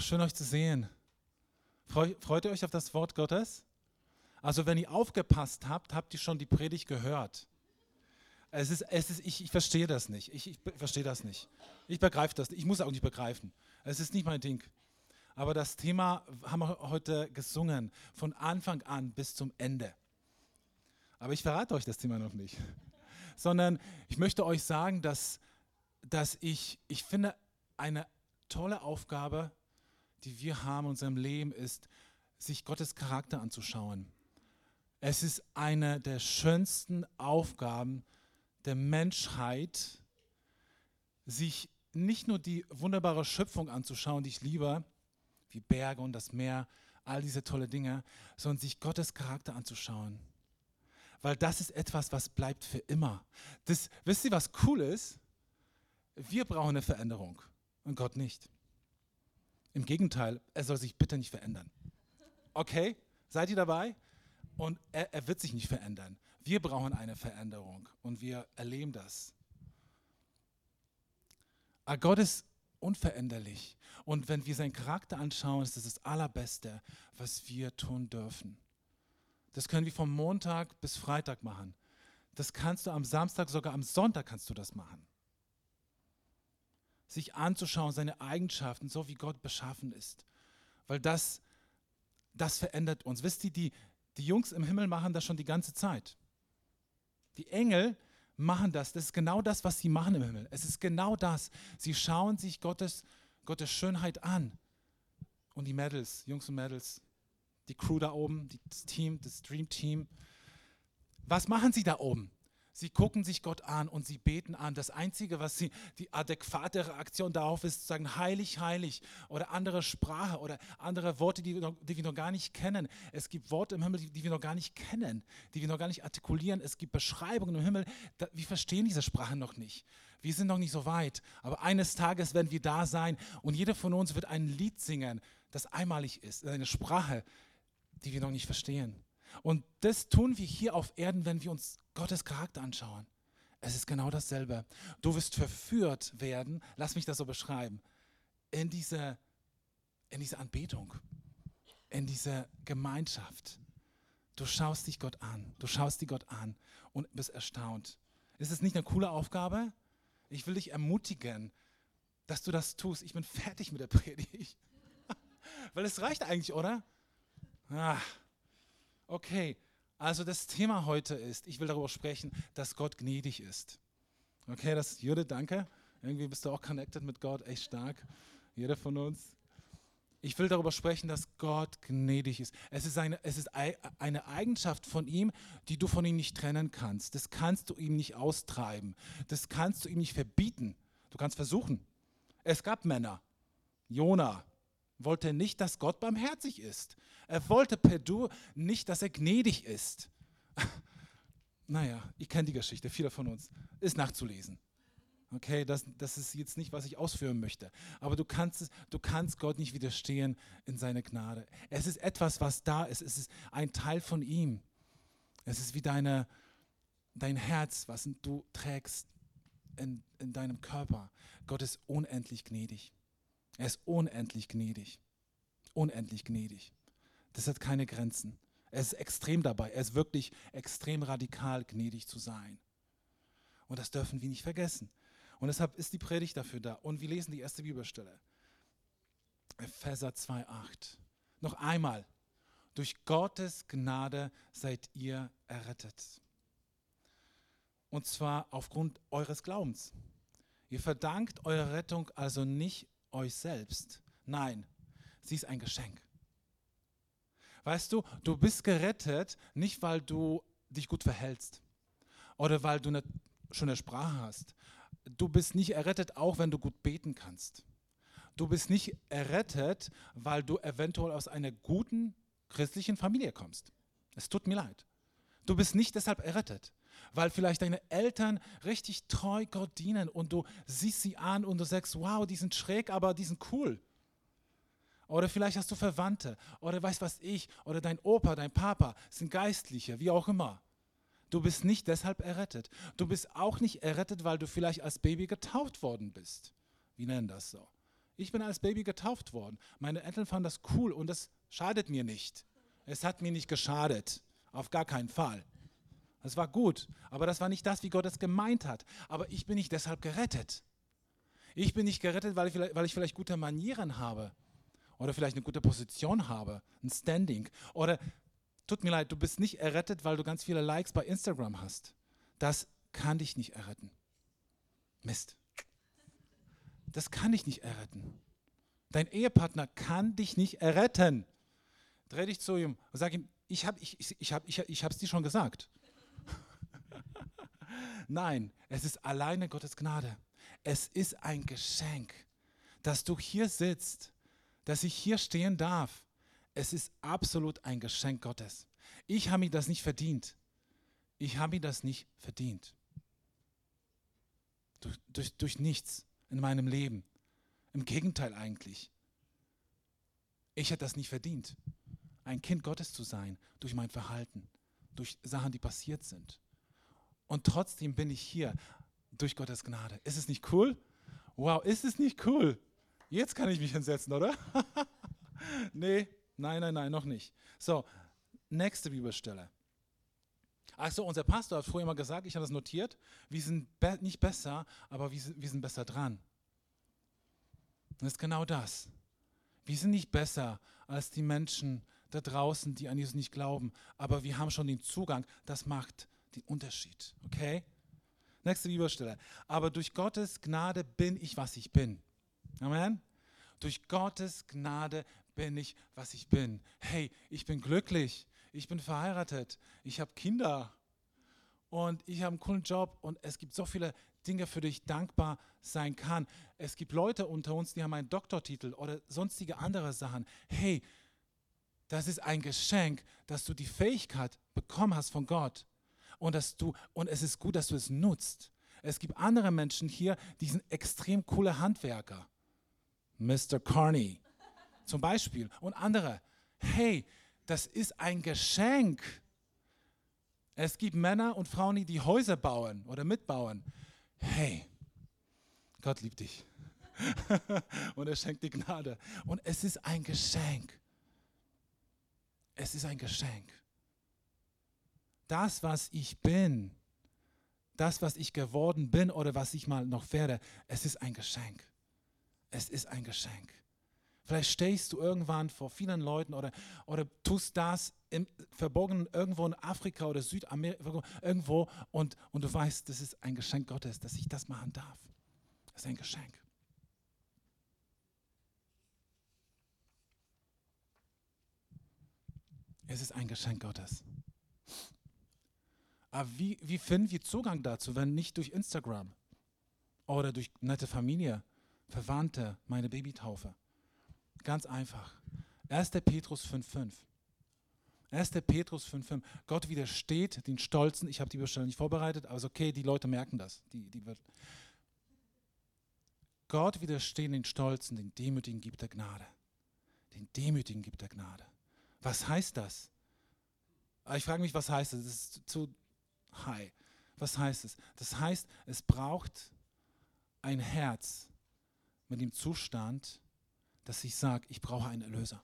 Schön euch zu sehen. Freut ihr euch auf das Wort Gottes? Also wenn ihr aufgepasst habt, habt ihr schon die Predigt gehört. Es ist, es ist, ich, ich verstehe das nicht. Ich, ich verstehe das nicht. Ich begreife das nicht. Ich muss auch nicht begreifen. Es ist nicht mein Ding. Aber das Thema haben wir heute gesungen, von Anfang an bis zum Ende. Aber ich verrate euch das Thema noch nicht. Sondern ich möchte euch sagen, dass, dass ich, ich finde, eine tolle Aufgabe, die wir haben in unserem Leben, ist, sich Gottes Charakter anzuschauen. Es ist eine der schönsten Aufgaben der Menschheit, sich nicht nur die wunderbare Schöpfung anzuschauen, die ich liebe, wie Berge und das Meer, all diese tolle Dinge, sondern sich Gottes Charakter anzuschauen. Weil das ist etwas, was bleibt für immer. Das, wisst ihr, was cool ist? Wir brauchen eine Veränderung und Gott nicht. Im Gegenteil, er soll sich bitte nicht verändern. Okay, seid ihr dabei? Und er, er wird sich nicht verändern. Wir brauchen eine Veränderung und wir erleben das. Aber Gott ist unveränderlich. Und wenn wir seinen Charakter anschauen, ist das das Allerbeste, was wir tun dürfen. Das können wir vom Montag bis Freitag machen. Das kannst du am Samstag, sogar am Sonntag kannst du das machen. Sich anzuschauen, seine Eigenschaften, so wie Gott beschaffen ist. Weil das, das verändert uns. Wisst ihr, die, die Jungs im Himmel machen das schon die ganze Zeit. Die Engel machen das. Das ist genau das, was sie machen im Himmel. Es ist genau das. Sie schauen sich Gottes, Gottes Schönheit an. Und die Mädels, Jungs und Mädels, die Crew da oben, das Team, das Dream Team. Was machen sie da oben? Sie gucken sich Gott an und sie beten an. Das Einzige, was sie, die adäquate Reaktion darauf ist, zu sagen, heilig, heilig oder andere Sprache oder andere Worte, die wir, noch, die wir noch gar nicht kennen. Es gibt Worte im Himmel, die, die, wir noch gar nicht kennen, die wir noch gar nicht artikulieren. Es gibt Beschreibungen im Himmel, da, wir verstehen diese Sprache noch nicht. Wir sind noch nicht so weit. Aber eines Tages werden wir da sein und jeder von uns wird ein Lied singen, das einmalig ist, eine Sprache, die wir noch nicht verstehen. Und das tun wir hier auf Erden, wenn wir uns Gottes Charakter anschauen. Es ist genau dasselbe. Du wirst verführt werden, lass mich das so beschreiben, in diese, in diese Anbetung, in diese Gemeinschaft. Du schaust dich Gott an, du schaust dich Gott an und bist erstaunt. Ist es nicht eine coole Aufgabe? Ich will dich ermutigen, dass du das tust. Ich bin fertig mit der Predigt. Weil es reicht eigentlich, oder? Ah, okay, also das Thema heute ist, ich will darüber sprechen, dass Gott gnädig ist. Okay, das Jürde, danke. Irgendwie bist du auch connected mit Gott, echt stark. Jeder von uns. Ich will darüber sprechen, dass Gott gnädig ist. Es ist, eine, es ist eine Eigenschaft von ihm, die du von ihm nicht trennen kannst. Das kannst du ihm nicht austreiben. Das kannst du ihm nicht verbieten. Du kannst versuchen. Es gab Männer. Jona, wollte nicht, dass Gott barmherzig ist. Er wollte per Du nicht, dass er gnädig ist. naja, ich kenne die Geschichte, viele von uns. Ist nachzulesen. Okay, das, das ist jetzt nicht, was ich ausführen möchte. Aber du kannst, du kannst Gott nicht widerstehen in seine Gnade. Es ist etwas, was da ist. Es ist ein Teil von ihm. Es ist wie deine, dein Herz, was du trägst in, in deinem Körper. Gott ist unendlich gnädig. Er ist unendlich gnädig. Unendlich gnädig. Das hat keine Grenzen. Er ist extrem dabei. Er ist wirklich extrem radikal gnädig zu sein. Und das dürfen wir nicht vergessen. Und deshalb ist die Predigt dafür da. Und wir lesen die erste Bibelstelle. Epheser 2,8. Noch einmal. Durch Gottes Gnade seid ihr errettet. Und zwar aufgrund eures Glaubens. Ihr verdankt eure Rettung also nicht euch selbst. Nein, sie ist ein Geschenk. Weißt du, du bist gerettet, nicht weil du dich gut verhältst oder weil du eine schöne Sprache hast. Du bist nicht errettet, auch wenn du gut beten kannst. Du bist nicht errettet, weil du eventuell aus einer guten christlichen Familie kommst. Es tut mir leid. Du bist nicht deshalb errettet weil vielleicht deine Eltern richtig treu Gott dienen und du siehst sie an und du sagst, wow, die sind schräg, aber die sind cool. Oder vielleicht hast du Verwandte oder weißt was ich oder dein Opa, dein Papa sind Geistliche, wie auch immer. Du bist nicht deshalb errettet. Du bist auch nicht errettet, weil du vielleicht als Baby getauft worden bist. Wie nennen das so? Ich bin als Baby getauft worden. Meine Eltern fanden das cool und das schadet mir nicht. Es hat mir nicht geschadet. Auf gar keinen Fall. Es war gut, aber das war nicht das, wie Gott es gemeint hat. Aber ich bin nicht deshalb gerettet. Ich bin nicht gerettet, weil ich, vielleicht, weil ich vielleicht gute Manieren habe oder vielleicht eine gute Position habe, ein Standing. Oder tut mir leid, du bist nicht errettet, weil du ganz viele Likes bei Instagram hast. Das kann dich nicht erretten. Mist. Das kann dich nicht erretten. Dein Ehepartner kann dich nicht erretten. Dreh dich zu ihm und sag ihm, ich habe es ich, ich hab, ich, ich dir schon gesagt. Nein, es ist alleine Gottes Gnade. Es ist ein Geschenk, dass du hier sitzt, dass ich hier stehen darf. Es ist absolut ein Geschenk Gottes. Ich habe mir das nicht verdient. Ich habe mir das nicht verdient. Durch, durch, durch nichts in meinem Leben. Im Gegenteil eigentlich. Ich hätte das nicht verdient, ein Kind Gottes zu sein durch mein Verhalten, durch Sachen, die passiert sind. Und trotzdem bin ich hier durch Gottes Gnade. Ist es nicht cool? Wow, ist es nicht cool? Jetzt kann ich mich hinsetzen, oder? nee, nein, nein, nein, noch nicht. So, nächste Bibelstelle. Achso, unser Pastor hat vorher mal gesagt, ich habe das notiert, wir sind be nicht besser, aber wir sind, wir sind besser dran. Das ist genau das. Wir sind nicht besser als die Menschen da draußen, die an Jesus nicht glauben, aber wir haben schon den Zugang. Das macht den Unterschied. Okay? Nächste Bibelstelle. Aber durch Gottes Gnade bin ich, was ich bin. Amen. Durch Gottes Gnade bin ich, was ich bin. Hey, ich bin glücklich. Ich bin verheiratet. Ich habe Kinder. Und ich habe einen coolen Job. Und es gibt so viele Dinge, für die ich dankbar sein kann. Es gibt Leute unter uns, die haben einen Doktortitel oder sonstige andere Sachen. Hey, das ist ein Geschenk, dass du die Fähigkeit bekommen hast von Gott und, dass du, und es ist gut, dass du es nutzt. Es gibt andere Menschen hier, die sind extrem coole Handwerker. Mr. Carney zum Beispiel und andere. Hey, das ist ein Geschenk. Es gibt Männer und Frauen, die Häuser bauen oder mitbauen. Hey, Gott liebt dich. und er schenkt die Gnade. Und es ist ein Geschenk. Es ist ein Geschenk das, was ich bin, das, was ich geworden bin oder was ich mal noch werde, es ist ein Geschenk. Es ist ein Geschenk. Vielleicht stehst du irgendwann vor vielen Leuten oder, oder tust das im Verborgenen irgendwo in Afrika oder Südamerika, irgendwo und, und du weißt, das ist ein Geschenk Gottes, dass ich das machen darf. Das ist ein Geschenk. Es ist ein Geschenk Gottes. Aber wie, wie finden wir Zugang dazu, wenn nicht durch Instagram oder durch nette Familie, Verwandte, meine Babytaufe? Ganz einfach. 1. Petrus 5,5. 1. Petrus 5,5. Gott widersteht den Stolzen. Ich habe die Bestellung nicht vorbereitet, aber ist okay, die Leute merken das. Die, die. Gott widersteht den Stolzen, den Demütigen gibt er Gnade. Den Demütigen gibt er Gnade. Was heißt das? Ich frage mich, was heißt das? Das ist zu Hi. Was heißt es? Das heißt, es braucht ein Herz mit dem Zustand, dass ich sage, ich brauche einen Erlöser.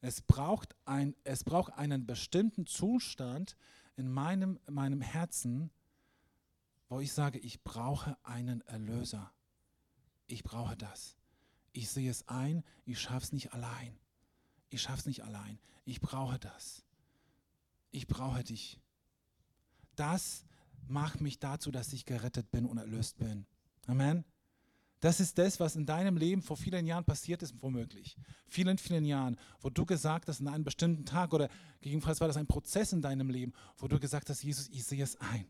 Es braucht, ein, es braucht einen bestimmten Zustand in meinem, meinem Herzen, wo ich sage, ich brauche einen Erlöser. Ich brauche das. Ich sehe es ein, ich schaffe es nicht allein. Ich schaffe es nicht allein. Ich brauche das. Ich brauche dich das macht mich dazu, dass ich gerettet bin und erlöst bin. Amen. Das ist das, was in deinem Leben vor vielen Jahren passiert ist, womöglich. Vielen, vielen Jahren, wo du gesagt hast, in einem bestimmten Tag oder gegebenenfalls war das ein Prozess in deinem Leben, wo du gesagt hast, Jesus, ich sehe es ein.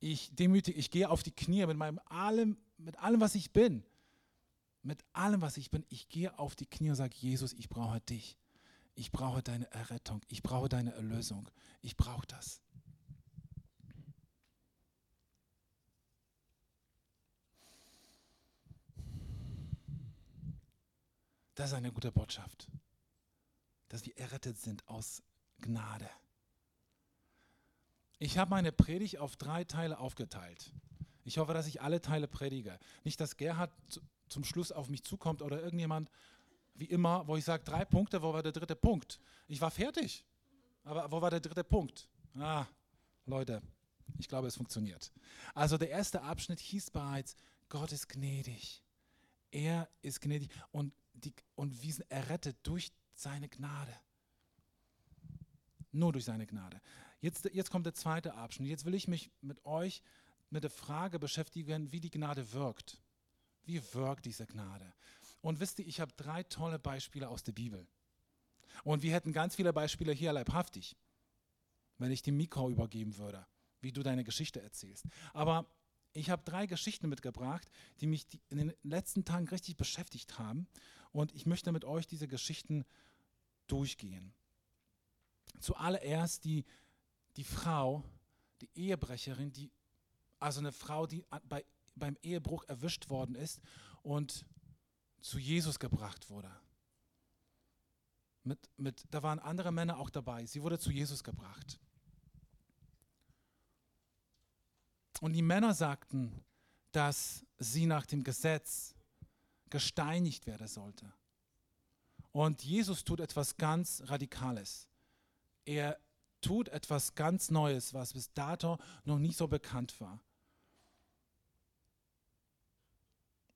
Ich demütige, ich gehe auf die Knie mit meinem allem, mit allem, was ich bin. Mit allem, was ich bin. Ich gehe auf die Knie und sage, Jesus, ich brauche dich. Ich brauche deine Errettung. Ich brauche deine Erlösung. Ich brauche das. Das ist eine gute Botschaft, dass wir errettet sind aus Gnade. Ich habe meine Predigt auf drei Teile aufgeteilt. Ich hoffe, dass ich alle Teile predige. Nicht, dass Gerhard zum Schluss auf mich zukommt oder irgendjemand, wie immer, wo ich sage, drei Punkte, wo war der dritte Punkt? Ich war fertig. Aber wo war der dritte Punkt? Ah, Leute, ich glaube, es funktioniert. Also der erste Abschnitt hieß bereits, Gott ist gnädig. Er ist gnädig und, die, und wir sind errettet durch seine Gnade. Nur durch seine Gnade. Jetzt, jetzt kommt der zweite Abschnitt. Jetzt will ich mich mit euch mit der Frage beschäftigen, wie die Gnade wirkt. Wie wirkt diese Gnade? Und wisst ihr, ich habe drei tolle Beispiele aus der Bibel. Und wir hätten ganz viele Beispiele hier leibhaftig, wenn ich dem Mikro übergeben würde, wie du deine Geschichte erzählst. Aber ich habe drei Geschichten mitgebracht, die mich in den letzten Tagen richtig beschäftigt haben. Und ich möchte mit euch diese Geschichten durchgehen. Zuallererst die, die Frau, die Ehebrecherin, die, also eine Frau, die bei, beim Ehebruch erwischt worden ist und zu Jesus gebracht wurde. Mit, mit, da waren andere Männer auch dabei. Sie wurde zu Jesus gebracht. Und die Männer sagten, dass sie nach dem Gesetz gesteinigt werden sollte. Und Jesus tut etwas ganz Radikales. Er tut etwas ganz Neues, was bis dato noch nicht so bekannt war.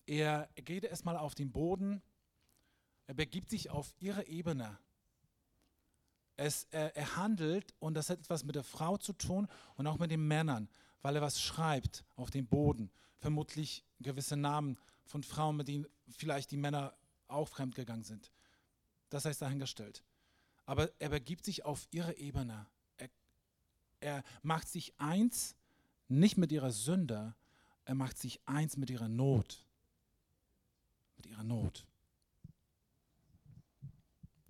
Er geht erstmal auf den Boden, er begibt sich auf ihre Ebene. Es, er, er handelt und das hat etwas mit der Frau zu tun und auch mit den Männern, weil er was schreibt auf dem Boden. Vermutlich gewisse Namen von Frauen, mit denen vielleicht die Männer auch fremdgegangen sind. Das heißt dahingestellt. Aber er begibt sich auf ihre Ebene. Er, er macht sich eins, nicht mit ihrer Sünde, er macht sich eins mit ihrer Not. Mit ihrer Not.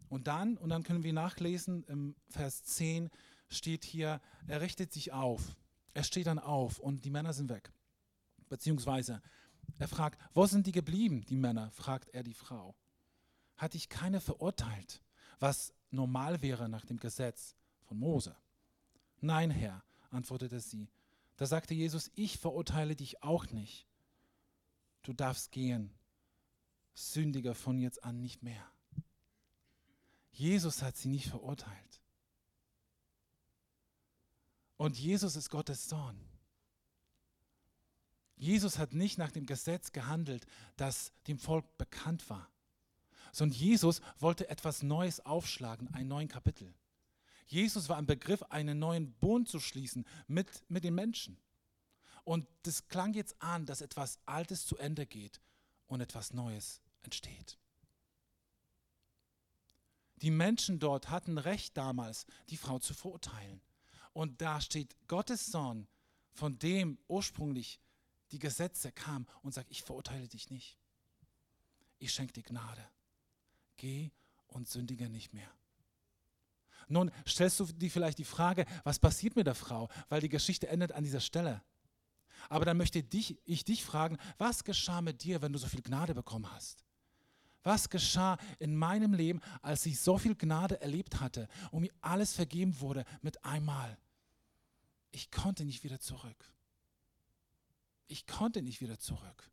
Und dann, und dann können wir nachlesen, im Vers 10 steht hier, er richtet sich auf. Er steht dann auf und die Männer sind weg. Beziehungsweise, er fragt, wo sind die geblieben, die Männer? fragt er die Frau. Hat dich keine verurteilt, was normal wäre nach dem Gesetz von Mose? Nein, Herr, antwortete sie. Da sagte Jesus, ich verurteile dich auch nicht. Du darfst gehen, sündiger von jetzt an nicht mehr. Jesus hat sie nicht verurteilt. Und Jesus ist Gottes Sohn. Jesus hat nicht nach dem Gesetz gehandelt, das dem Volk bekannt war, sondern Jesus wollte etwas Neues aufschlagen, einen neuen Kapitel. Jesus war im Begriff, einen neuen Bund zu schließen mit, mit den Menschen. Und das klang jetzt an, dass etwas Altes zu Ende geht und etwas Neues entsteht. Die Menschen dort hatten Recht damals, die Frau zu verurteilen. Und da steht Gottes Sohn, von dem ursprünglich die Gesetze kamen und sagt, ich verurteile dich nicht. Ich schenke dir Gnade. Geh und sündige nicht mehr. Nun stellst du dir vielleicht die Frage, was passiert mit der Frau, weil die Geschichte endet an dieser Stelle. Aber dann möchte dich, ich dich fragen, was geschah mit dir, wenn du so viel Gnade bekommen hast? Was geschah in meinem Leben, als ich so viel Gnade erlebt hatte und mir alles vergeben wurde mit einmal? Ich konnte nicht wieder zurück. Ich konnte nicht wieder zurück.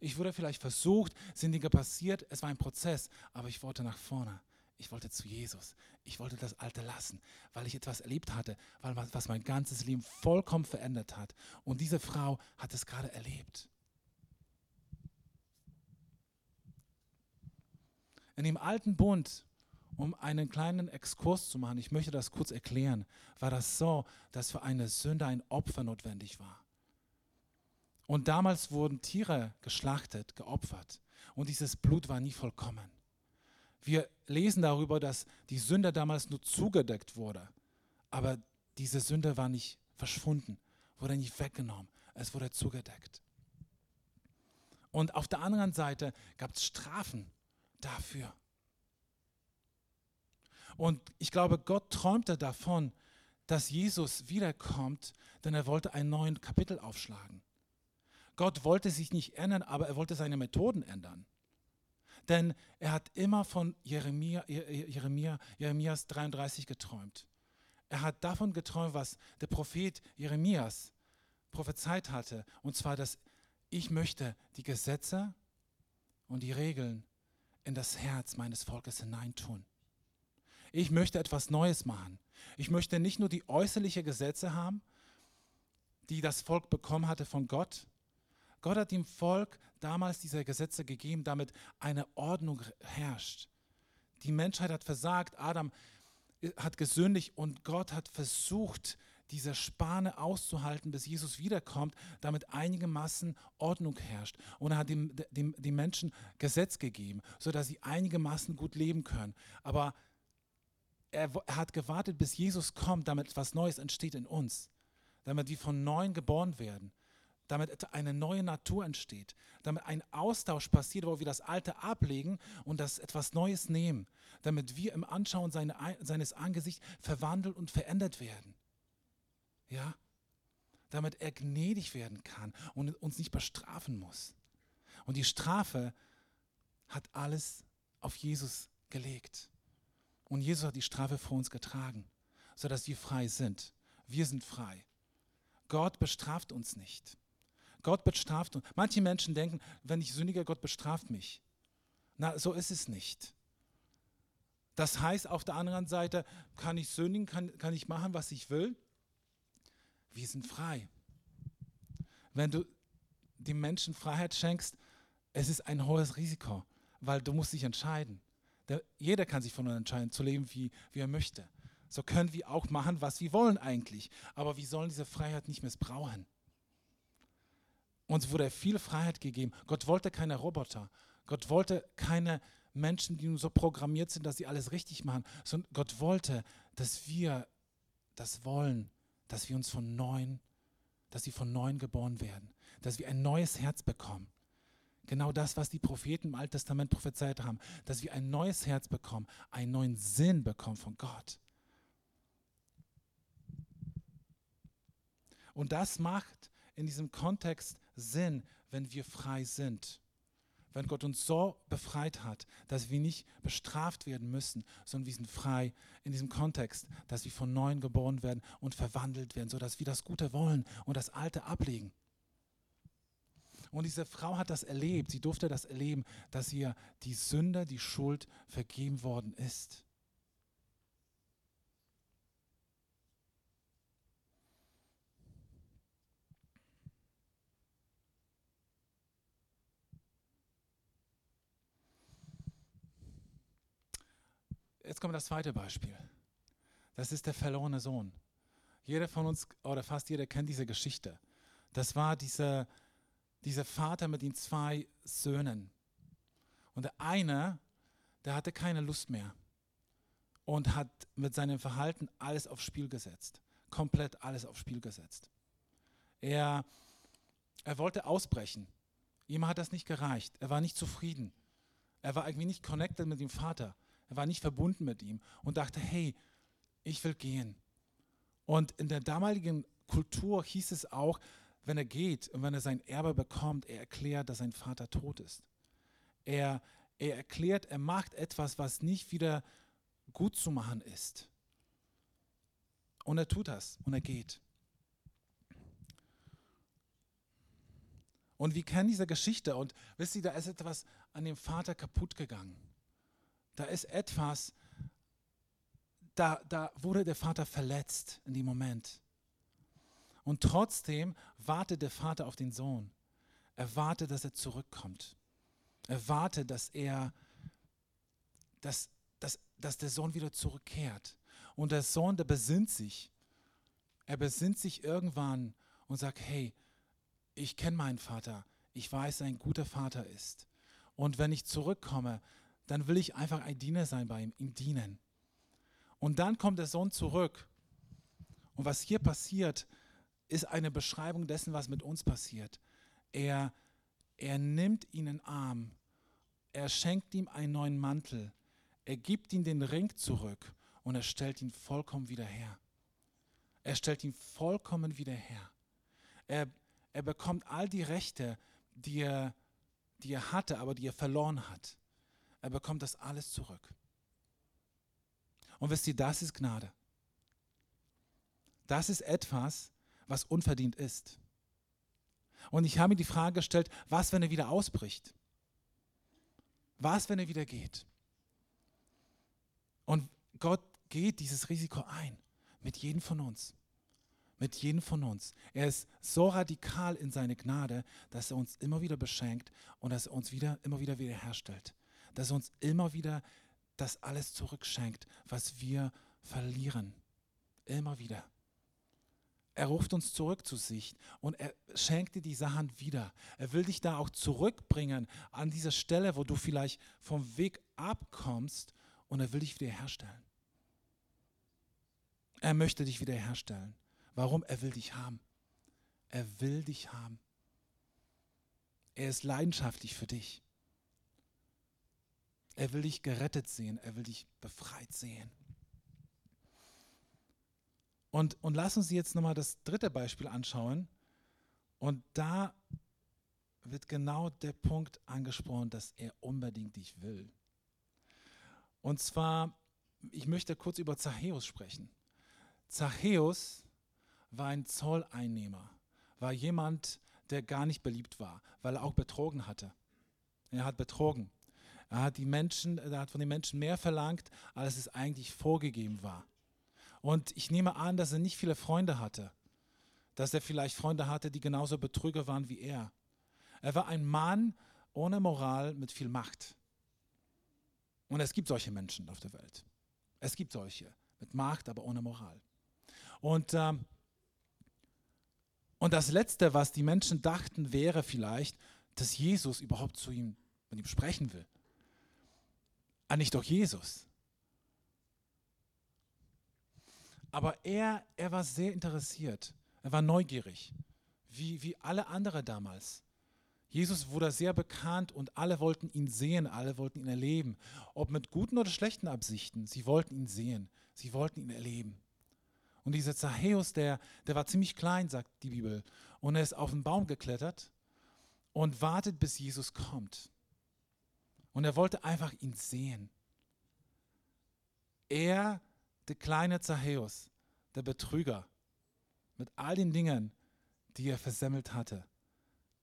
Ich wurde vielleicht versucht, sind Dinge passiert, es war ein Prozess, aber ich wollte nach vorne. Ich wollte zu Jesus. Ich wollte das Alte lassen, weil ich etwas erlebt hatte, weil was mein ganzes Leben vollkommen verändert hat. Und diese Frau hat es gerade erlebt. In dem alten Bund, um einen kleinen Exkurs zu machen, ich möchte das kurz erklären, war das so, dass für eine Sünde ein Opfer notwendig war. Und damals wurden Tiere geschlachtet, geopfert. Und dieses Blut war nie vollkommen. Wir lesen darüber, dass die Sünde damals nur zugedeckt wurde. Aber diese Sünde war nicht verschwunden, wurde nicht weggenommen. Es wurde zugedeckt. Und auf der anderen Seite gab es Strafen dafür. Und ich glaube, Gott träumte davon, dass Jesus wiederkommt, denn er wollte einen neuen Kapitel aufschlagen. Gott wollte sich nicht ändern, aber er wollte seine Methoden ändern. Denn er hat immer von Jeremia, Jeremia, Jeremias 33 geträumt. Er hat davon geträumt, was der Prophet Jeremias prophezeit hatte, und zwar, dass ich möchte die Gesetze und die Regeln in das Herz meines Volkes hineintun. Ich möchte etwas Neues machen. Ich möchte nicht nur die äußerlichen Gesetze haben, die das Volk bekommen hatte von Gott. Gott hat dem Volk damals diese Gesetze gegeben, damit eine Ordnung herrscht. Die Menschheit hat versagt, Adam hat gesündigt und Gott hat versucht, diese Spanne auszuhalten, bis Jesus wiederkommt, damit einigermaßen Ordnung herrscht. Und er hat dem, dem, den Menschen Gesetz gegeben, sodass sie einigermaßen gut leben können. Aber er, er hat gewartet, bis Jesus kommt, damit etwas Neues entsteht in uns, damit wir von Neuem geboren werden, damit eine neue Natur entsteht, damit ein Austausch passiert, wo wir das Alte ablegen und das etwas Neues nehmen, damit wir im Anschauen seine, seines Angesichts verwandelt und verändert werden. Ja? Damit er gnädig werden kann und uns nicht bestrafen muss. Und die Strafe hat alles auf Jesus gelegt. Und Jesus hat die Strafe vor uns getragen, sodass wir frei sind. Wir sind frei. Gott bestraft uns nicht. Gott bestraft uns. Manche Menschen denken, wenn ich sündige, Gott bestraft mich. Na, so ist es nicht. Das heißt, auf der anderen Seite kann ich sündigen, kann, kann ich machen, was ich will. Wir sind frei. Wenn du dem Menschen Freiheit schenkst, es ist ein hohes Risiko, weil du musst dich entscheiden. Der, jeder kann sich von uns entscheiden, zu leben, wie, wie er möchte. So können wir auch machen, was wir wollen eigentlich. Aber wir sollen diese Freiheit nicht missbrauchen. Uns wurde viel Freiheit gegeben. Gott wollte keine Roboter. Gott wollte keine Menschen, die nur so programmiert sind, dass sie alles richtig machen. Sondern Gott wollte, dass wir das wollen, dass wir uns von neuem, dass sie von neuem geboren werden, dass wir ein neues Herz bekommen. Genau das, was die Propheten im Alten Testament prophezeit haben, dass wir ein neues Herz bekommen, einen neuen Sinn bekommen von Gott. Und das macht in diesem Kontext Sinn, wenn wir frei sind. Wenn Gott uns so befreit hat, dass wir nicht bestraft werden müssen, sondern wir sind frei in diesem Kontext, dass wir von neuem geboren werden und verwandelt werden, sodass wir das Gute wollen und das Alte ablegen. Und diese Frau hat das erlebt, sie durfte das erleben, dass ihr die Sünde, die Schuld vergeben worden ist. Jetzt kommt das zweite Beispiel. Das ist der verlorene Sohn. Jeder von uns oder fast jeder kennt diese Geschichte. Das war dieser, dieser Vater mit den zwei Söhnen. Und der eine, der hatte keine Lust mehr und hat mit seinem Verhalten alles aufs Spiel gesetzt. Komplett alles aufs Spiel gesetzt. Er, er wollte ausbrechen. Ihm hat das nicht gereicht. Er war nicht zufrieden. Er war irgendwie nicht connected mit dem Vater. War nicht verbunden mit ihm und dachte, hey, ich will gehen. Und in der damaligen Kultur hieß es auch, wenn er geht und wenn er sein Erbe bekommt, er erklärt, dass sein Vater tot ist. Er, er erklärt, er macht etwas, was nicht wieder gut zu machen ist. Und er tut das und er geht. Und wir kennen diese Geschichte und wisst ihr, da ist etwas an dem Vater kaputt gegangen. Da ist etwas, da, da wurde der Vater verletzt in dem Moment. Und trotzdem wartet der Vater auf den Sohn. Er wartet, dass er zurückkommt. Er wartet, dass er, dass, dass, dass der Sohn wieder zurückkehrt. Und der Sohn, der besinnt sich. Er besinnt sich irgendwann und sagt, hey, ich kenne meinen Vater. Ich weiß, er ein guter Vater ist. Und wenn ich zurückkomme, dann will ich einfach ein Diener sein bei ihm, ihm dienen. Und dann kommt der Sohn zurück. Und was hier passiert, ist eine Beschreibung dessen, was mit uns passiert. Er, er nimmt ihn in den Arm, er schenkt ihm einen neuen Mantel, er gibt ihm den Ring zurück und er stellt ihn vollkommen wieder her. Er stellt ihn vollkommen wieder her. Er, er bekommt all die Rechte, die er, die er hatte, aber die er verloren hat. Er bekommt das alles zurück. Und wisst ihr, das ist Gnade. Das ist etwas, was unverdient ist. Und ich habe mir die Frage gestellt, was, wenn er wieder ausbricht? Was, wenn er wieder geht? Und Gott geht dieses Risiko ein, mit jedem von uns. Mit jedem von uns. Er ist so radikal in seine Gnade, dass er uns immer wieder beschenkt und dass er uns wieder, immer wieder wiederherstellt. Dass er uns immer wieder das alles zurückschenkt, was wir verlieren. Immer wieder. Er ruft uns zurück zu sich und er schenkt dir die Sachen wieder. Er will dich da auch zurückbringen an diese Stelle, wo du vielleicht vom Weg abkommst und er will dich wiederherstellen. Er möchte dich wiederherstellen. Warum? Er will dich haben. Er will dich haben. Er ist leidenschaftlich für dich. Er will dich gerettet sehen. Er will dich befreit sehen. Und, und lass uns jetzt nochmal das dritte Beispiel anschauen. Und da wird genau der Punkt angesprochen, dass er unbedingt dich will. Und zwar, ich möchte kurz über Zachäus sprechen. Zachäus war ein Zolleinnehmer, war jemand, der gar nicht beliebt war, weil er auch betrogen hatte. Er hat betrogen. Er hat, die Menschen, er hat von den Menschen mehr verlangt, als es eigentlich vorgegeben war. Und ich nehme an, dass er nicht viele Freunde hatte. Dass er vielleicht Freunde hatte, die genauso Betrüger waren wie er. Er war ein Mann ohne Moral mit viel Macht. Und es gibt solche Menschen auf der Welt. Es gibt solche mit Macht, aber ohne Moral. Und, ähm, und das Letzte, was die Menschen dachten, wäre vielleicht, dass Jesus überhaupt zu ihm, mit ihm sprechen will. Ah, nicht doch Jesus. Aber er, er war sehr interessiert. Er war neugierig, wie, wie alle anderen damals. Jesus wurde sehr bekannt und alle wollten ihn sehen, alle wollten ihn erleben. Ob mit guten oder schlechten Absichten, sie wollten ihn sehen, sie wollten ihn erleben. Und dieser Zachäus, der, der war ziemlich klein, sagt die Bibel. Und er ist auf den Baum geklettert und wartet, bis Jesus kommt. Und er wollte einfach ihn sehen. Er, der kleine Zachäus, der Betrüger, mit all den Dingen, die er versemmelt hatte.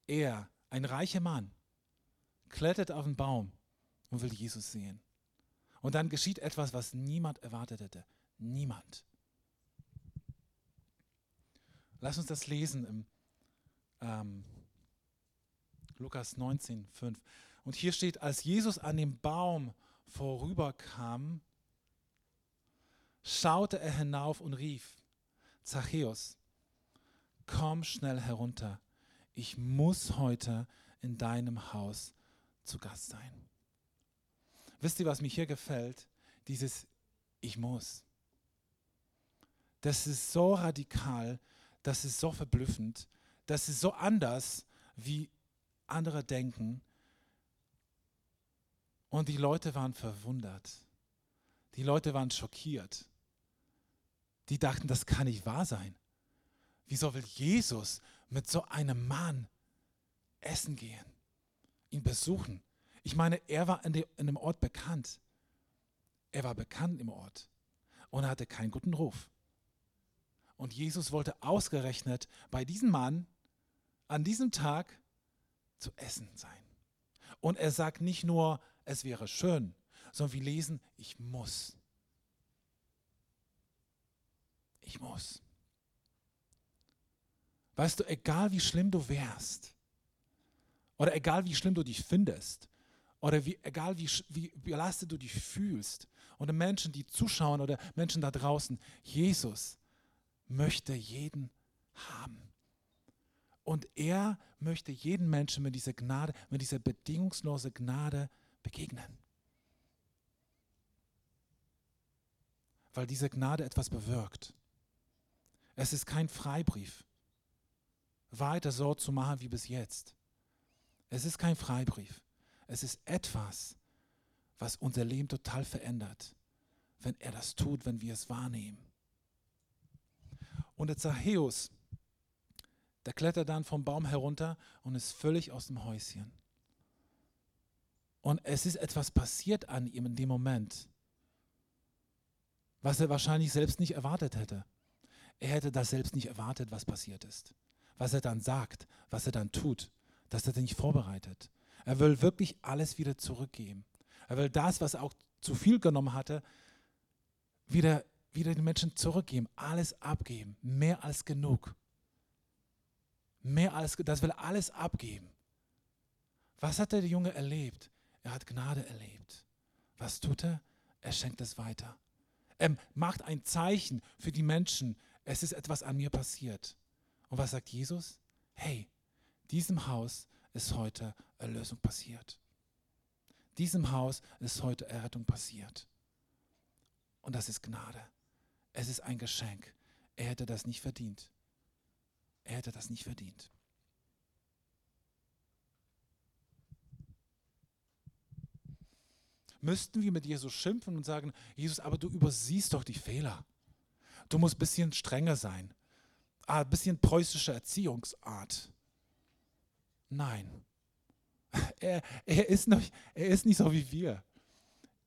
Er, ein reicher Mann, klettert auf den Baum und will Jesus sehen. Und dann geschieht etwas, was niemand erwartet hätte. Niemand. Lass uns das lesen im ähm, Lukas 19, 5. Und hier steht, als Jesus an dem Baum vorüberkam, schaute er hinauf und rief, Zachäus, komm schnell herunter, ich muss heute in deinem Haus zu Gast sein. Wisst ihr, was mir hier gefällt? Dieses Ich muss. Das ist so radikal, das ist so verblüffend, das ist so anders, wie andere denken. Und die Leute waren verwundert. Die Leute waren schockiert. Die dachten, das kann nicht wahr sein. Wieso will Jesus mit so einem Mann essen gehen, ihn besuchen? Ich meine, er war in, dem Ort bekannt. Er war bekannt im Ort und er hatte keinen guten Ruf. Und Jesus wollte ausgerechnet bei diesem Mann an diesem Tag zu essen sein. Und er sagt nicht nur, es wäre schön, sondern wir lesen, ich muss. Ich muss. Weißt du, egal wie schlimm du wärst, oder egal wie schlimm du dich findest, oder wie, egal wie, wie belastet du dich fühlst, oder Menschen, die zuschauen, oder Menschen da draußen, Jesus möchte jeden haben. Und er möchte jeden Menschen mit dieser Gnade, mit dieser bedingungslosen Gnade begegnen. Weil diese Gnade etwas bewirkt. Es ist kein Freibrief, weiter so zu machen wie bis jetzt. Es ist kein Freibrief. Es ist etwas, was unser Leben total verändert, wenn er das tut, wenn wir es wahrnehmen. Und der Zachäus, der klettert dann vom Baum herunter und ist völlig aus dem Häuschen. Und es ist etwas passiert an ihm in dem Moment, was er wahrscheinlich selbst nicht erwartet hätte. Er hätte das selbst nicht erwartet, was passiert ist. was er dann sagt, was er dann tut, dass er nicht vorbereitet. Er will wirklich alles wieder zurückgeben. Er will das, was er auch zu viel genommen hatte, wieder, wieder den Menschen zurückgeben, alles abgeben, mehr als genug. Mehr als, das will alles abgeben. Was hat der Junge erlebt? Er hat Gnade erlebt. Was tut er? Er schenkt es weiter. Er macht ein Zeichen für die Menschen. Es ist etwas an mir passiert. Und was sagt Jesus? Hey, diesem Haus ist heute Erlösung passiert. Diesem Haus ist heute Errettung passiert. Und das ist Gnade. Es ist ein Geschenk. Er hätte das nicht verdient. Er hätte das nicht verdient. Müssten wir mit Jesus schimpfen und sagen, Jesus, aber du übersiehst doch die Fehler. Du musst ein bisschen strenger sein. Ah, ein bisschen preußische Erziehungsart. Nein. Er, er, ist noch, er ist nicht so wie wir.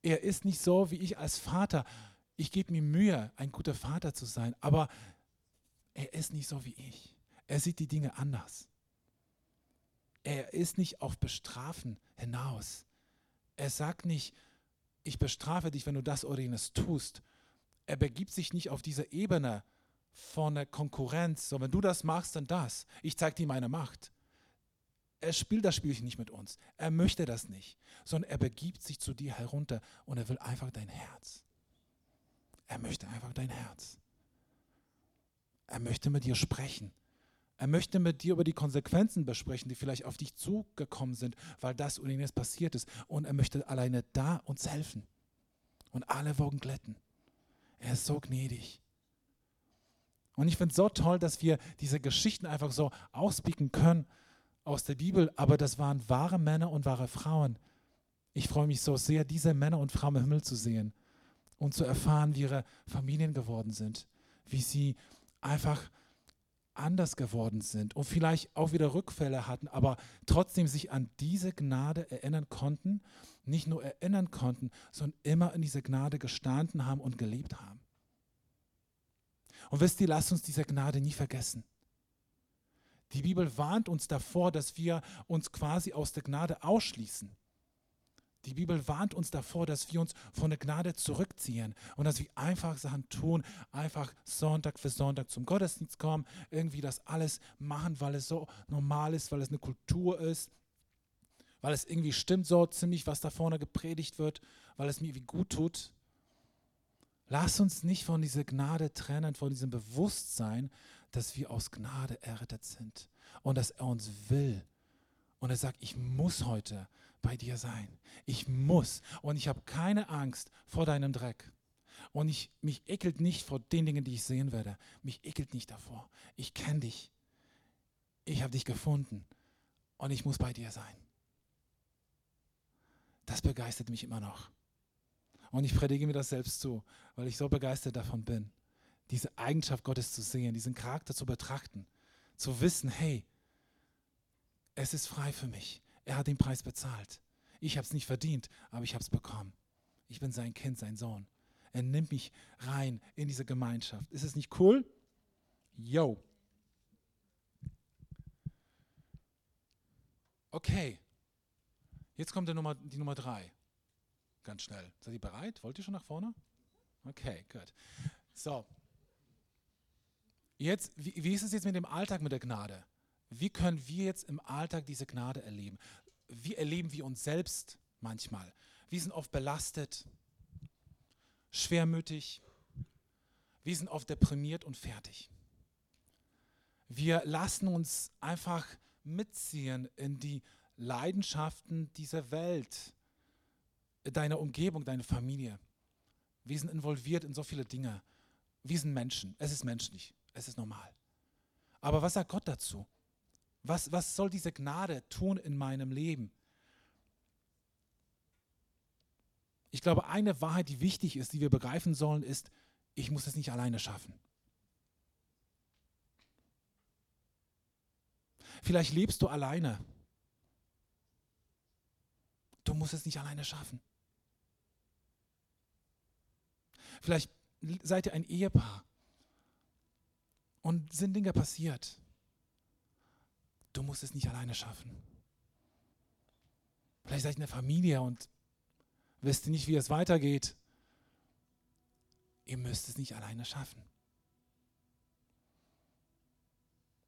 Er ist nicht so wie ich als Vater. Ich gebe mir Mühe, ein guter Vater zu sein, aber er ist nicht so wie ich. Er sieht die Dinge anders. Er ist nicht auf Bestrafen hinaus. Er sagt nicht, ich bestrafe dich, wenn du das oder jenes tust. Er begibt sich nicht auf diese Ebene von der Konkurrenz, so wenn du das machst, dann das. Ich zeige dir meine Macht. Er spielt das Spielchen nicht mit uns. Er möchte das nicht, sondern er begibt sich zu dir herunter und er will einfach dein Herz. Er möchte einfach dein Herz. Er möchte mit dir sprechen. Er möchte mit dir über die Konsequenzen besprechen, die vielleicht auf dich zugekommen sind, weil das und jenes passiert ist. Und er möchte alleine da uns helfen und alle Wogen glätten. Er ist so gnädig. Und ich finde es so toll, dass wir diese Geschichten einfach so ausbiegen können aus der Bibel, aber das waren wahre Männer und wahre Frauen. Ich freue mich so sehr, diese Männer und Frauen im Himmel zu sehen und zu erfahren, wie ihre Familien geworden sind, wie sie einfach anders geworden sind und vielleicht auch wieder Rückfälle hatten, aber trotzdem sich an diese Gnade erinnern konnten, nicht nur erinnern konnten, sondern immer in dieser Gnade gestanden haben und gelebt haben. Und wisst ihr, lasst uns diese Gnade nie vergessen. Die Bibel warnt uns davor, dass wir uns quasi aus der Gnade ausschließen. Die Bibel warnt uns davor, dass wir uns von der Gnade zurückziehen und dass wir einfach Sachen tun, einfach Sonntag für Sonntag zum Gottesdienst kommen, irgendwie das alles machen, weil es so normal ist, weil es eine Kultur ist, weil es irgendwie stimmt so ziemlich, was da vorne gepredigt wird, weil es mir wie gut tut. Lass uns nicht von dieser Gnade trennen, von diesem Bewusstsein, dass wir aus Gnade errettet sind und dass er uns will. Und er sagt, ich muss heute bei dir sein. Ich muss. Und ich habe keine Angst vor deinem Dreck. Und ich, mich ekelt nicht vor den Dingen, die ich sehen werde. Mich ekelt nicht davor. Ich kenne dich. Ich habe dich gefunden. Und ich muss bei dir sein. Das begeistert mich immer noch. Und ich predige mir das selbst zu, weil ich so begeistert davon bin diese Eigenschaft Gottes zu sehen, diesen Charakter zu betrachten, zu wissen, hey, es ist frei für mich. Er hat den Preis bezahlt. Ich habe es nicht verdient, aber ich habe es bekommen. Ich bin sein Kind, sein Sohn. Er nimmt mich rein in diese Gemeinschaft. Ist es nicht cool? Yo. Okay. Jetzt kommt die Nummer, die Nummer drei. Ganz schnell. Seid ihr bereit? Wollt ihr schon nach vorne? Okay, gut. So, Jetzt, wie, wie ist es jetzt mit dem Alltag mit der Gnade? Wie können wir jetzt im Alltag diese Gnade erleben? Wie erleben wir uns selbst manchmal? Wir sind oft belastet, schwermütig, wir sind oft deprimiert und fertig. Wir lassen uns einfach mitziehen in die Leidenschaften dieser Welt, deiner Umgebung, deiner Familie. Wir sind involviert in so viele Dinge. Wir sind Menschen. Es ist menschlich. Es ist normal. Aber was sagt Gott dazu? Was, was soll diese Gnade tun in meinem Leben? Ich glaube, eine Wahrheit, die wichtig ist, die wir begreifen sollen, ist, ich muss es nicht alleine schaffen. Vielleicht lebst du alleine. Du musst es nicht alleine schaffen. Vielleicht seid ihr ein Ehepaar und sind Dinge passiert. Du musst es nicht alleine schaffen. Vielleicht seid ihr eine Familie und wisst nicht, wie es weitergeht. Ihr müsst es nicht alleine schaffen.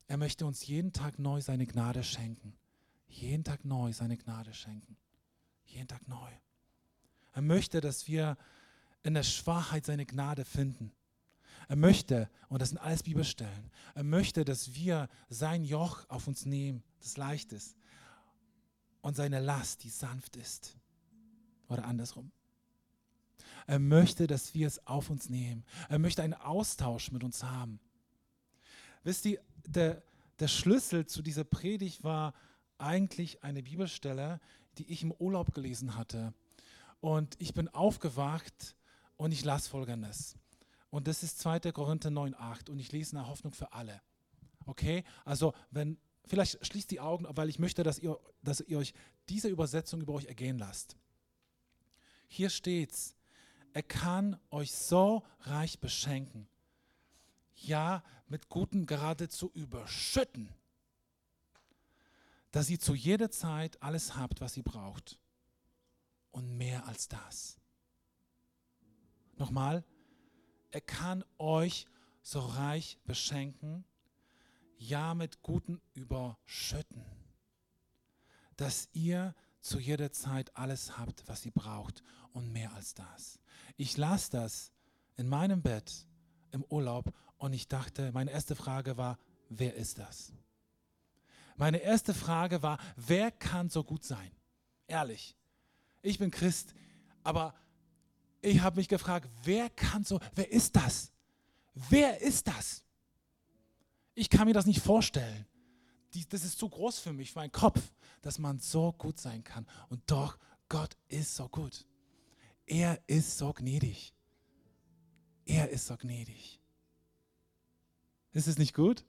Er möchte uns jeden Tag neu seine Gnade schenken. Jeden Tag neu seine Gnade schenken. Jeden Tag neu. Er möchte, dass wir in der Schwachheit seine Gnade finden. Er möchte, und das sind alles Bibelstellen, er möchte, dass wir sein Joch auf uns nehmen, das leicht ist, und seine Last, die sanft ist. Oder andersrum. Er möchte, dass wir es auf uns nehmen. Er möchte einen Austausch mit uns haben. Wisst ihr, der, der Schlüssel zu dieser Predigt war eigentlich eine Bibelstelle, die ich im Urlaub gelesen hatte. Und ich bin aufgewacht und ich las folgendes. Und das ist 2. Korinther 9,8 und ich lese eine Hoffnung für alle. Okay? Also, wenn, vielleicht schließt die Augen, weil ich möchte, dass ihr, dass ihr euch diese Übersetzung über euch ergehen lasst. Hier steht's. Er kann euch so reich beschenken. Ja, mit Guten geradezu überschütten, dass ihr zu jeder Zeit alles habt, was ihr braucht. Und mehr als das. Nochmal, er kann euch so reich beschenken, ja mit Guten überschütten, dass ihr zu jeder Zeit alles habt, was ihr braucht und mehr als das. Ich las das in meinem Bett im Urlaub und ich dachte, meine erste Frage war, wer ist das? Meine erste Frage war, wer kann so gut sein? Ehrlich, ich bin Christ, aber ich habe mich gefragt, wer kann so, wer ist das? Wer ist das? Ich kann mir das nicht vorstellen. das ist zu groß für mich, für meinen Kopf, dass man so gut sein kann. Und doch, Gott ist so gut. Er ist so gnädig. Er ist so gnädig. Ist es nicht gut?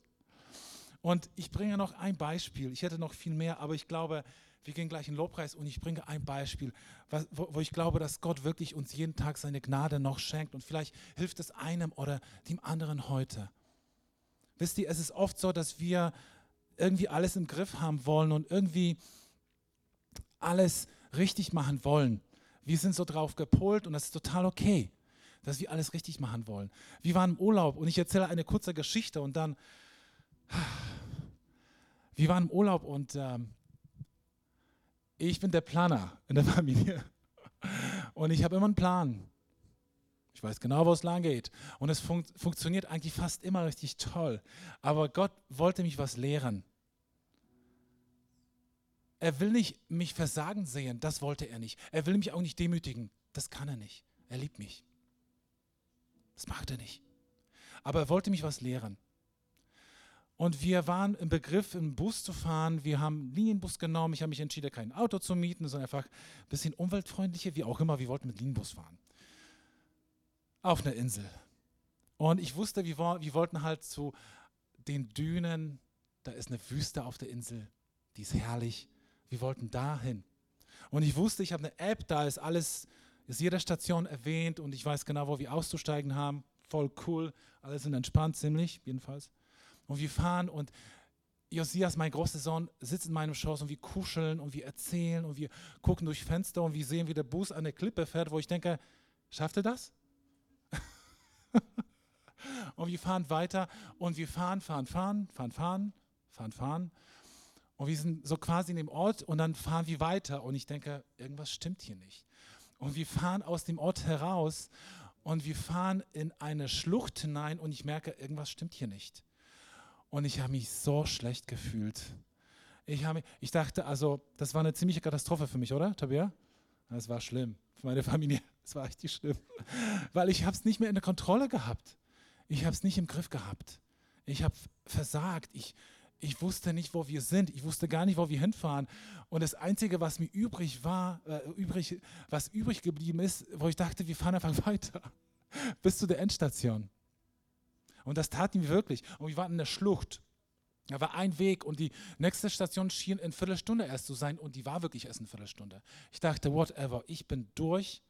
Und ich bringe noch ein Beispiel. Ich hätte noch viel mehr, aber ich glaube, wir gehen gleich in Lobpreis und ich bringe ein Beispiel, wo, wo, ich glaube, dass Gott wirklich uns jeden Tag seine Gnade noch schenkt und vielleicht hilft es einem oder dem anderen heute. Wisst ihr, es ist oft so, dass wir irgendwie alles im Griff haben wollen und irgendwie alles richtig machen wollen. Wir sind so drauf gepolt und das ist total okay, dass wir alles richtig machen wollen. Wir waren im Urlaub und ich erzähle eine kurze Geschichte und dann, wir waren im Urlaub und ähm, ich bin der Planer in der Familie. Und ich habe immer einen Plan. Ich weiß genau, wo es lang geht. Und es fun funktioniert eigentlich fast immer richtig toll. Aber Gott wollte mich was lehren. Er will nicht mich versagen sehen, das wollte er nicht. Er will mich auch nicht demütigen, das kann er nicht. Er liebt mich. Das macht er nicht. Aber er wollte mich was lehren. Und wir waren im Begriff, im Bus zu fahren. Wir haben einen Linienbus genommen. Ich habe mich entschieden, kein Auto zu mieten, sondern einfach ein bisschen umweltfreundlicher, wie auch immer. Wir wollten mit Linienbus fahren. Auf einer Insel. Und ich wusste, wir, wir wollten halt zu den Dünen. Da ist eine Wüste auf der Insel. Die ist herrlich. Wir wollten dahin. Und ich wusste, ich habe eine App, da ist alles, ist jede Station erwähnt und ich weiß genau, wo wir auszusteigen haben. Voll cool. Alles sind entspannt, ziemlich, jedenfalls. Und wir fahren und Josias, mein großer Sohn, sitzt in meinem Schoß und wir kuscheln und wir erzählen und wir gucken durch Fenster und wir sehen, wie der Bus an der Klippe fährt, wo ich denke, schafft er das? und wir fahren weiter und wir fahren, fahren, fahren, fahren, fahren, fahren, fahren. Und wir sind so quasi in dem Ort und dann fahren wir weiter und ich denke, irgendwas stimmt hier nicht. Und wir fahren aus dem Ort heraus und wir fahren in eine Schlucht hinein und ich merke, irgendwas stimmt hier nicht. Und ich habe mich so schlecht gefühlt. Ich, habe, ich dachte, also, das war eine ziemliche Katastrophe für mich, oder, Tabea? Das war schlimm. Für meine Familie. Das war richtig schlimm. Weil ich habe es nicht mehr in der Kontrolle gehabt. Ich habe es nicht im Griff gehabt. Ich habe versagt. Ich, ich wusste nicht, wo wir sind. Ich wusste gar nicht, wo wir hinfahren. Und das Einzige, was mir übrig war, äh, übrig, was übrig geblieben ist, wo ich dachte, wir fahren einfach weiter. Bis zu der Endstation. Und das taten wir wirklich. Und wir waren in der Schlucht. Da war ein Weg und die nächste Station schien in Viertelstunde erst zu sein und die war wirklich erst in Viertelstunde. Ich dachte, whatever, ich bin durch.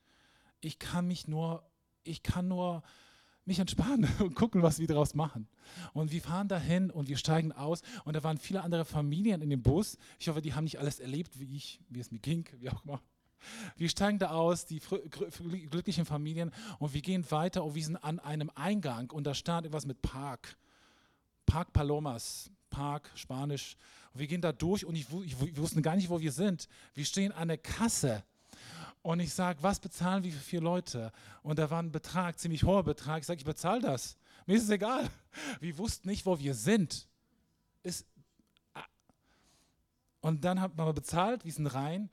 Ich kann mich nur, ich kann nur mich entspannen und gucken, was wir daraus machen. Und wir fahren dahin und wir steigen aus und da waren viele andere Familien in dem Bus. Ich hoffe, die haben nicht alles erlebt, wie ich, wie es mir ging, wie auch immer. Wir steigen da aus, die glücklichen Familien, und wir gehen weiter und wir sind an einem Eingang und da stand etwas mit Park. Park Palomas, Park, Spanisch. Und wir gehen da durch und ich, ich, wir wussten gar nicht, wo wir sind. Wir stehen an der Kasse und ich sage, was bezahlen wir für vier Leute? Und da war ein Betrag, ziemlich hoher Betrag. Ich sage, ich bezahle das. Mir ist es egal. Wir wussten nicht, wo wir sind. Ist, und dann haben wir bezahlt, wir sind rein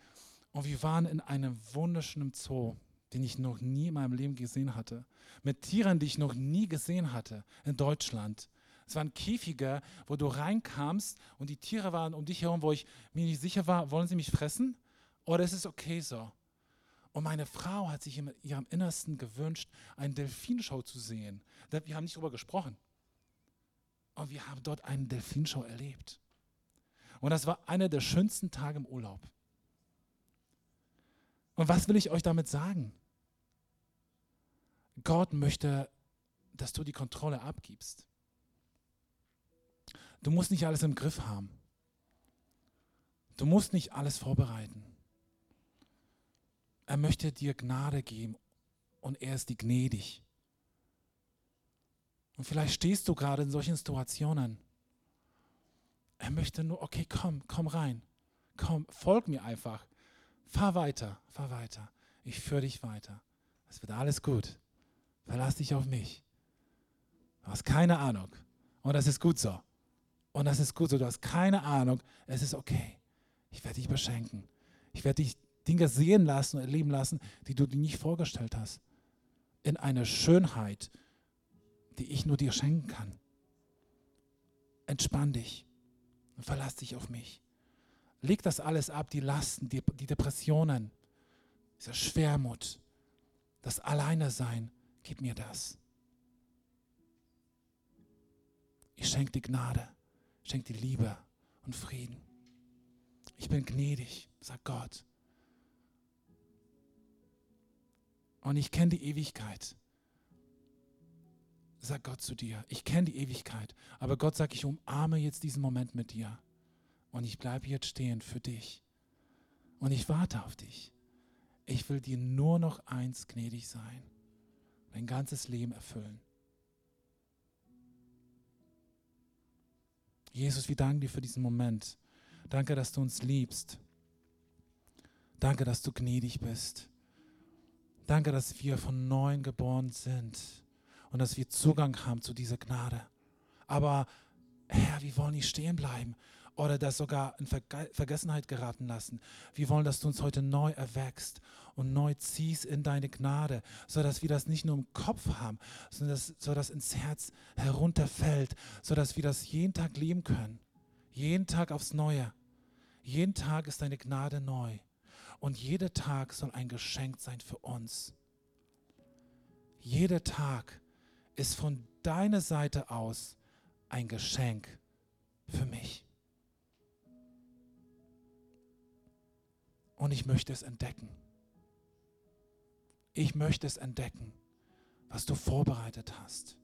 und wir waren in einem wunderschönen Zoo, den ich noch nie in meinem Leben gesehen hatte. Mit Tieren, die ich noch nie gesehen hatte in Deutschland. Es waren Käfige, wo du reinkamst und die Tiere waren um dich herum, wo ich mir nicht sicher war, wollen sie mich fressen oder ist es okay so? Und meine Frau hat sich in ihrem Innersten gewünscht, eine Delfinshow zu sehen. Wir haben nicht darüber gesprochen. Und wir haben dort eine Delfinshow erlebt. Und das war einer der schönsten Tage im Urlaub. Und was will ich euch damit sagen? Gott möchte, dass du die Kontrolle abgibst. Du musst nicht alles im Griff haben. Du musst nicht alles vorbereiten. Er möchte dir Gnade geben und er ist die gnädig. Und vielleicht stehst du gerade in solchen Situationen. Er möchte nur, okay, komm, komm rein. Komm, folg mir einfach. Fahr weiter, fahr weiter. Ich führe dich weiter. Es wird alles gut. Verlass dich auf mich. Du hast keine Ahnung. Und das ist gut so. Und das ist gut so. Du hast keine Ahnung. Es ist okay. Ich werde dich beschenken. Ich werde dich Dinge sehen lassen und erleben lassen, die du dir nicht vorgestellt hast. In einer Schönheit, die ich nur dir schenken kann. Entspann dich und verlass dich auf mich. Leg das alles ab, die Lasten, die, die Depressionen, diese Schwermut, das Alleine sein. Gib mir das. Ich schenke die Gnade, schenke die Liebe und Frieden. Ich bin gnädig, sagt Gott. Und ich kenne die Ewigkeit. Sagt Gott zu dir. Ich kenne die Ewigkeit. Aber Gott sagt, ich umarme jetzt diesen Moment mit dir. Und ich bleibe jetzt stehen für dich. Und ich warte auf dich. Ich will dir nur noch eins gnädig sein. Dein ganzes Leben erfüllen. Jesus, wir danken dir für diesen Moment. Danke, dass du uns liebst. Danke, dass du gnädig bist. Danke, dass wir von neuem geboren sind und dass wir Zugang haben zu dieser Gnade. Aber Herr, wir wollen nicht stehen bleiben oder das sogar in Vergessenheit geraten lassen. Wir wollen, dass du uns heute neu erwächst und neu ziehst in deine Gnade, sodass wir das nicht nur im Kopf haben, sondern dass, sodass ins Herz herunterfällt, sodass wir das jeden Tag leben können. Jeden Tag aufs Neue. Jeden Tag ist deine Gnade neu. Und jeder Tag soll ein Geschenk sein für uns. Jeder Tag ist von deiner Seite aus ein Geschenk für mich. Und ich möchte es entdecken. Ich möchte es entdecken, was du vorbereitet hast.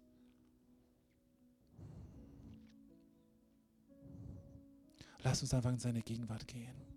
Lass uns einfach in seine Gegenwart gehen.